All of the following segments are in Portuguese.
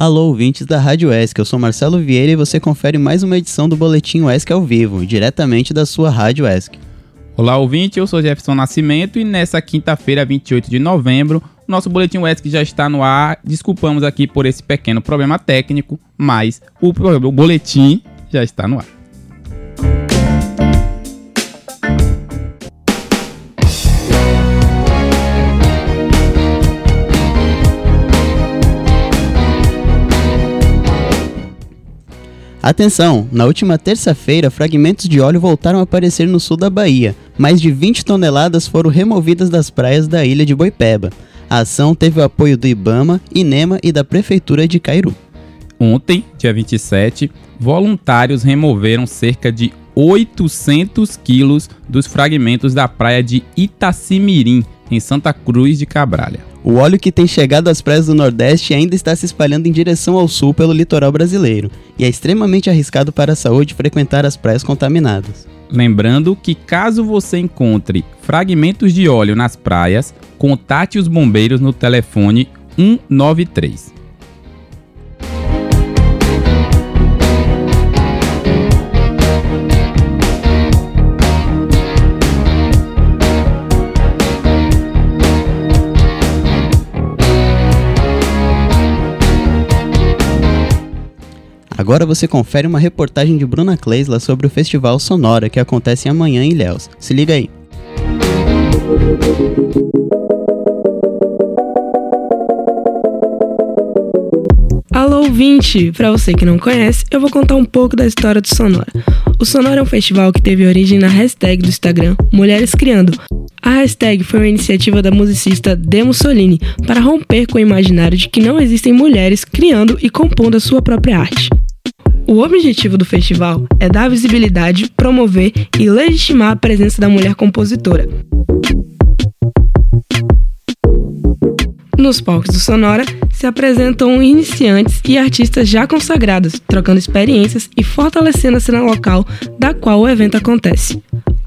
Alô, ouvintes da Rádio ESC, eu sou Marcelo Vieira e você confere mais uma edição do Boletim ESC ao vivo, diretamente da sua Rádio ESC. Olá, ouvinte, eu sou Jefferson Nascimento e nessa quinta-feira, 28 de novembro, nosso Boletim ESC já está no ar. Desculpamos aqui por esse pequeno problema técnico, mas o, o boletim já está no ar. Atenção! Na última terça-feira, fragmentos de óleo voltaram a aparecer no sul da Bahia. Mais de 20 toneladas foram removidas das praias da ilha de Boipeba. A ação teve o apoio do Ibama, INEMA e da Prefeitura de Cairu. Ontem, dia 27, voluntários removeram cerca de 800 quilos dos fragmentos da praia de Itacimirim, em Santa Cruz de Cabralha. O óleo que tem chegado às praias do Nordeste ainda está se espalhando em direção ao sul pelo litoral brasileiro, e é extremamente arriscado para a saúde frequentar as praias contaminadas. Lembrando que caso você encontre fragmentos de óleo nas praias, contate os bombeiros no telefone 193. Agora você confere uma reportagem de Bruna Kleisla sobre o Festival Sonora que acontece amanhã em Ilhéus. Se liga aí. Alô, ouvinte! Para você que não conhece, eu vou contar um pouco da história do Sonora. O Sonora é um festival que teve origem na hashtag do Instagram Mulheres Criando. A hashtag foi uma iniciativa da musicista Demo Solini para romper com o imaginário de que não existem mulheres criando e compondo a sua própria arte. O objetivo do festival é dar visibilidade, promover e legitimar a presença da mulher compositora. Nos palcos do Sonora se apresentam iniciantes e artistas já consagrados, trocando experiências e fortalecendo a cena local da qual o evento acontece.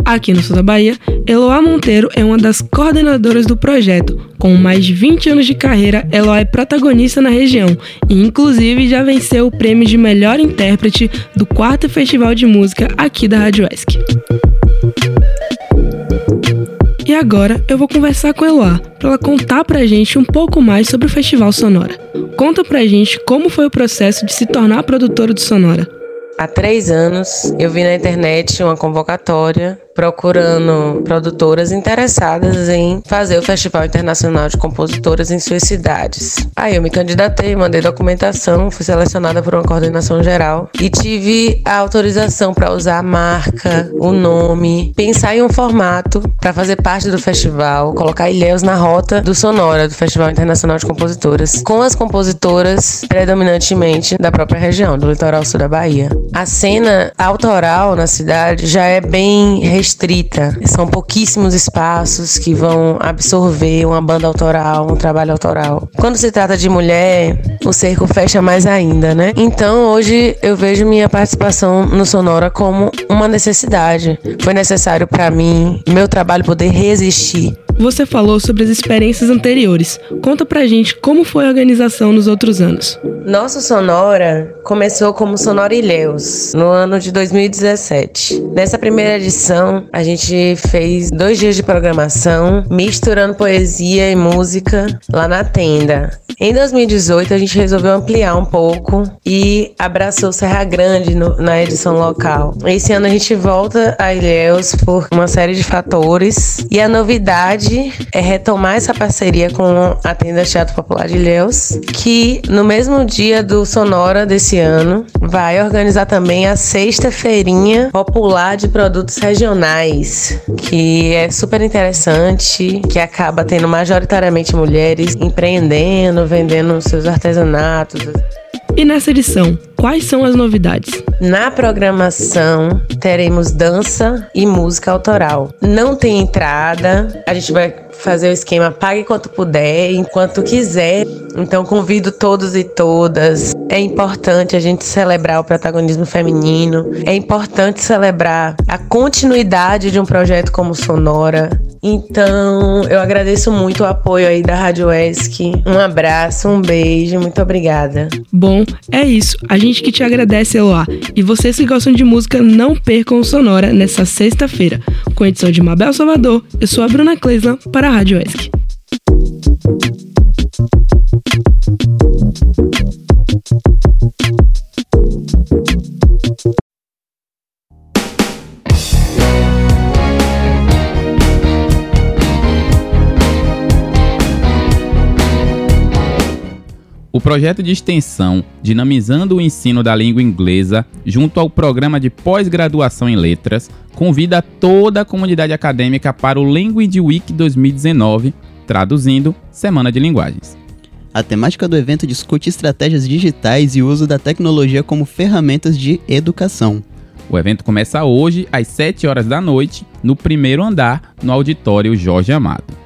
Aqui no sul da Bahia, Eloá Monteiro é uma das coordenadoras do projeto. Com mais de 20 anos de carreira, Eloá é protagonista na região e, inclusive, já venceu o prêmio de melhor intérprete do quarto Festival de Música aqui da Rádio ESC. E agora eu vou conversar com Eloá para ela contar pra gente um pouco mais sobre o Festival Sonora. Conta pra gente como foi o processo de se tornar produtora do Sonora. Há três anos eu vi na internet uma convocatória procurando produtoras interessadas em fazer o Festival Internacional de Compositoras em suas cidades. Aí eu me candidatei, mandei documentação, fui selecionada por uma coordenação geral e tive a autorização para usar a marca, o nome, pensar em um formato para fazer parte do festival, colocar Ilhéus na rota do Sonora, do Festival Internacional de Compositoras, com as compositoras predominantemente da própria região, do litoral sul da Bahia. A cena autoral na cidade já é bem restrita. São pouquíssimos espaços que vão absorver uma banda autoral, um trabalho autoral. Quando se trata de mulher, o cerco fecha mais ainda, né? Então hoje eu vejo minha participação no Sonora como uma necessidade. Foi necessário para mim, meu trabalho poder resistir você falou sobre as experiências anteriores. Conta pra gente como foi a organização nos outros anos. Nosso Sonora começou como Sonora Ilhéus, no ano de 2017. Nessa primeira edição, a gente fez dois dias de programação, misturando poesia e música lá na tenda. Em 2018, a gente resolveu ampliar um pouco e abraçou Serra Grande no, na edição local. Esse ano a gente volta a Ilhéus por uma série de fatores e a novidade é retomar essa parceria com a tenda Teatro Popular de Ilhéus, que no mesmo dia do Sonora desse ano vai organizar também a sexta feirinha popular de produtos regionais, que é super interessante, que acaba tendo majoritariamente mulheres empreendendo vendendo seus artesanatos. E nessa edição, quais são as novidades? Na programação teremos dança e música autoral. Não tem entrada, a gente vai fazer o esquema pague quanto puder, enquanto quiser. Então convido todos e todas. É importante a gente celebrar o protagonismo feminino, é importante celebrar a continuidade de um projeto como Sonora, Então, eu agradeço muito o apoio aí da Rádio ESC. Um abraço, um beijo, muito obrigada. Bom, é isso. A gente que te agradece, Eloá. E vocês que gostam de música, não percam o Sonora nessa sexta-feira. Com a edição de Mabel Salvador, eu sou a Bruna Kleislan para a Rádio ESC. O projeto de extensão Dinamizando o Ensino da Língua Inglesa, junto ao programa de pós-graduação em Letras, convida toda a comunidade acadêmica para o Language Week 2019, traduzindo Semana de Linguagens. A temática do evento discute estratégias digitais e uso da tecnologia como ferramentas de educação. O evento começa hoje, às 7 horas da noite, no primeiro andar, no auditório Jorge Amado.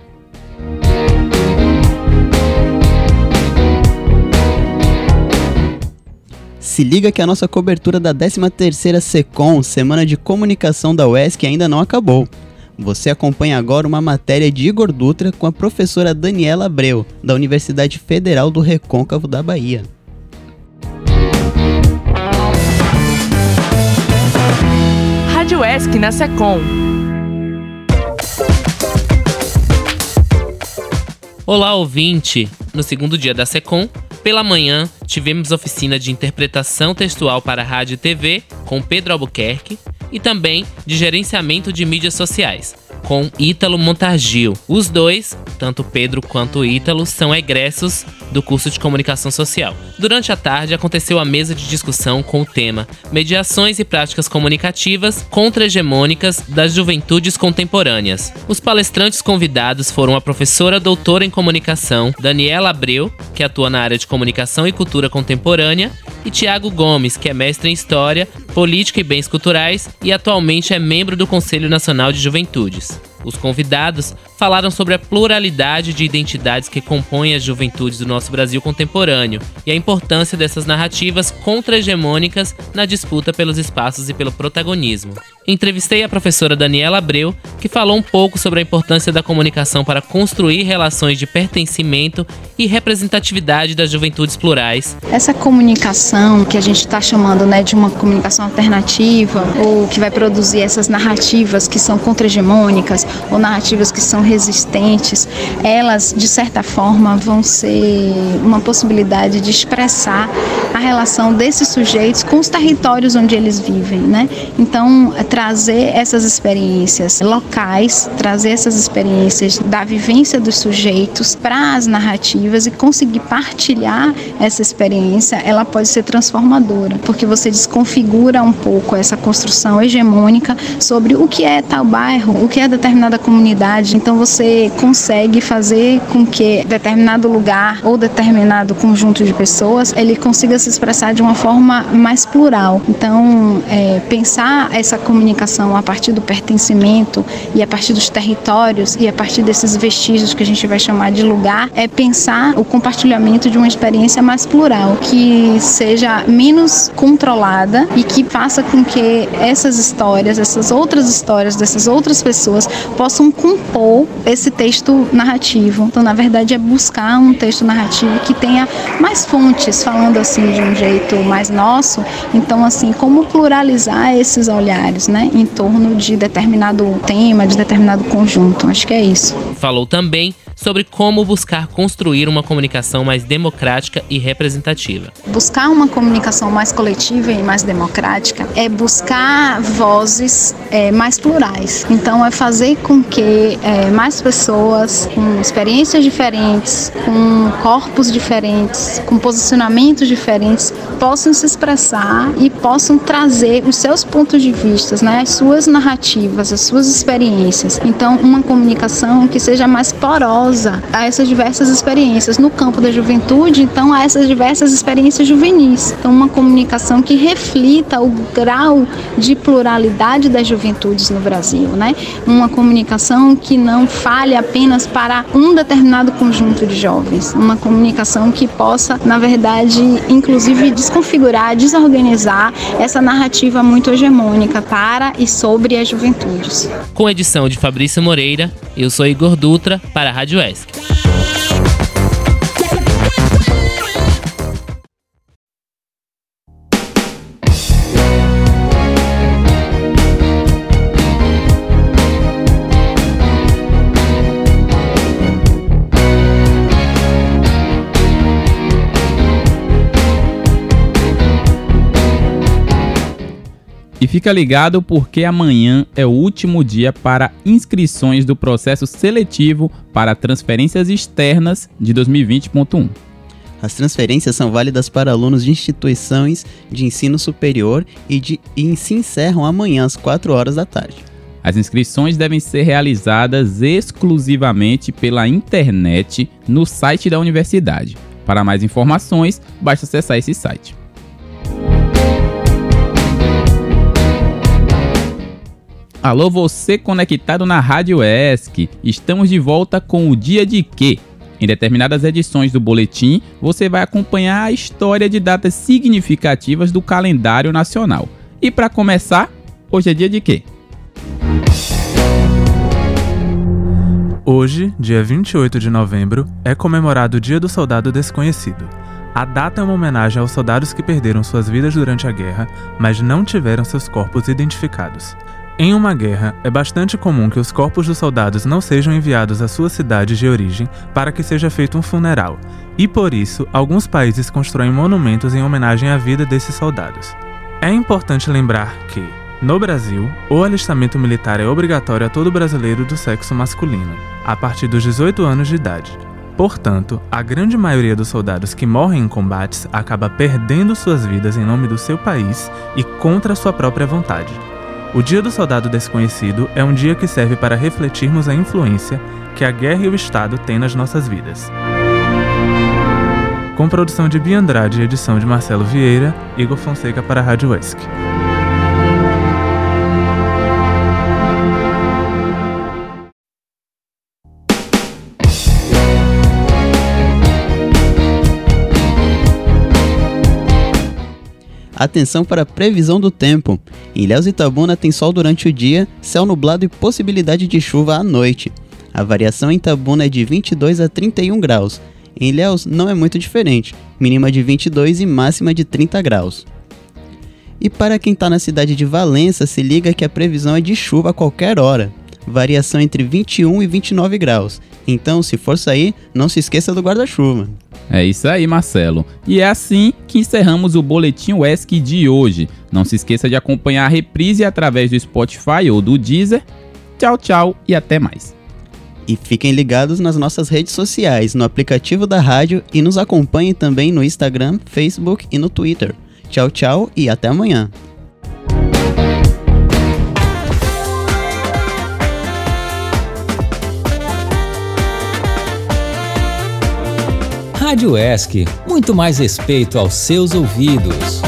Se liga que a nossa cobertura da 13ª SECOM, Semana de Comunicação da UESC, ainda não acabou. Você acompanha agora uma matéria de Igor Dutra com a professora Daniela Abreu, da Universidade Federal do Recôncavo da Bahia. Rádio ESC na SECOM. Olá, ouvinte! No segundo dia da SECOM, pela manhã, tivemos oficina de interpretação textual para rádio e TV com Pedro Albuquerque e também de gerenciamento de mídias sociais com Ítalo Montargil. Os dois, tanto Pedro quanto Ítalo, são egressos do curso de comunicação social. Durante a tarde aconteceu a mesa de discussão com o tema Mediações e práticas comunicativas contra-hegemônicas das juventudes contemporâneas. Os palestrantes convidados foram a professora doutora em comunicação Daniela Abreu, que atua na área de comunicação e cultura contemporânea, e Tiago Gomes, que é mestre em História, Política e Bens Culturais e atualmente é membro do Conselho Nacional de Juventudes. Os convidados falaram sobre a pluralidade de identidades que compõem as juventudes do nosso Brasil contemporâneo e a importância dessas narrativas contra-hegemônicas na disputa pelos espaços e pelo protagonismo. Entrevistei a professora Daniela Abreu, que falou um pouco sobre a importância da comunicação para construir relações de pertencimento e representatividade das juventudes plurais. Essa comunicação que a gente está chamando né, de uma comunicação alternativa, ou que vai produzir essas narrativas que são contra-hegemônicas, ou narrativas que são resistentes, elas, de certa forma, vão ser uma possibilidade de expressar a relação desses sujeitos com os territórios onde eles vivem. Né? Então, trazer essas experiências locais, trazer essas experiências da vivência dos sujeitos para as narrativas e conseguir partilhar essa experiência, ela pode ser transformadora, porque você desconfigura um pouco essa construção hegemônica sobre o que é tal bairro, o que é determinada comunidade. Então você consegue fazer com que determinado lugar ou determinado conjunto de pessoas ele consiga se expressar de uma forma mais plural. Então, é, pensar essa comunicação a partir do pertencimento e a partir dos territórios e a partir desses vestígios que a gente vai chamar de lugar, é pensar o compartilhamento de uma experiência mais plural, que seja menos controlada e que faça com que essas histórias, essas outras histórias dessas outras pessoas possam compor esse texto narrativo. Então, na verdade, é buscar um texto narrativo que tenha mais fontes, falando assim de um jeito mais nosso. Então, assim, como pluralizar esses olhares, né? em torno de determinado tema, de determinado conjunto. Acho que é isso. Falou também sobre como buscar construir uma comunicação mais democrática e representativa. Buscar uma comunicação mais coletiva e mais democrática é buscar vozes é, mais plurais. Então, é fazer com que é, mais pessoas com experiências diferentes, com corpos diferentes, com posicionamentos diferentes, possam se expressar e possam trazer os seus pontos de vista, né, as suas narrativas, as suas experiências. Então, uma comunicação que seja mais porosa a essas diversas experiências. No campo da juventude, então, a essas diversas experiências juvenis. Então, uma comunicação que reflita o grau de pluralidade das juventudes no Brasil, né? Uma comunicação que não fale apenas para um determinado conjunto de jovens, uma comunicação que possa, na verdade, inclusive desconfigurar, desorganizar essa narrativa muito hegemônica para e sobre as juventudes. Com edição de Fabrício Moreira, eu sou Igor Dutra para a Rádio ESC. E fica ligado porque amanhã é o último dia para inscrições do processo seletivo para transferências externas de 2020.1. As transferências são válidas para alunos de instituições de ensino superior e, de, e se encerram amanhã às 4 horas da tarde. As inscrições devem ser realizadas exclusivamente pela internet no site da universidade. Para mais informações, basta acessar esse site. Alô, você conectado na Rádio ESC. Estamos de volta com o Dia de Quê? Em determinadas edições do boletim, você vai acompanhar a história de datas significativas do calendário nacional. E para começar, hoje é dia de quê? Hoje, dia 28 de novembro, é comemorado o Dia do Soldado Desconhecido. A data é uma homenagem aos soldados que perderam suas vidas durante a guerra, mas não tiveram seus corpos identificados. Em uma guerra, é bastante comum que os corpos dos soldados não sejam enviados às suas cidades de origem para que seja feito um funeral, e por isso, alguns países constroem monumentos em homenagem à vida desses soldados. É importante lembrar que, no Brasil, o alistamento militar é obrigatório a todo brasileiro do sexo masculino, a partir dos 18 anos de idade. Portanto, a grande maioria dos soldados que morrem em combates acaba perdendo suas vidas em nome do seu país e contra sua própria vontade. O Dia do Soldado Desconhecido é um dia que serve para refletirmos a influência que a guerra e o Estado têm nas nossas vidas. Com produção de Bia Andrade e edição de Marcelo Vieira, Igor Fonseca para a Rádio ESC. Atenção para a previsão do tempo. Em Ilhéus e Itabuna tem sol durante o dia, céu nublado e possibilidade de chuva à noite. A variação em Itabuna é de 22 a 31 graus. Em Ilhéus não é muito diferente, mínima de 22 e máxima de 30 graus. E para quem está na cidade de Valença, se liga que a previsão é de chuva a qualquer hora. Variação entre 21 e 29 graus. Então, se for sair, não se esqueça do guarda-chuva. É isso aí, Marcelo. E é assim que encerramos o Boletim UESC de hoje. Não se esqueça de acompanhar a reprise através do Spotify ou do Deezer. Tchau, tchau e até mais. E fiquem ligados nas nossas redes sociais, no aplicativo da rádio e nos acompanhem também no Instagram, Facebook e no Twitter. Tchau, tchau e até amanhã. Rádio ESC, muito mais respeito aos seus ouvidos.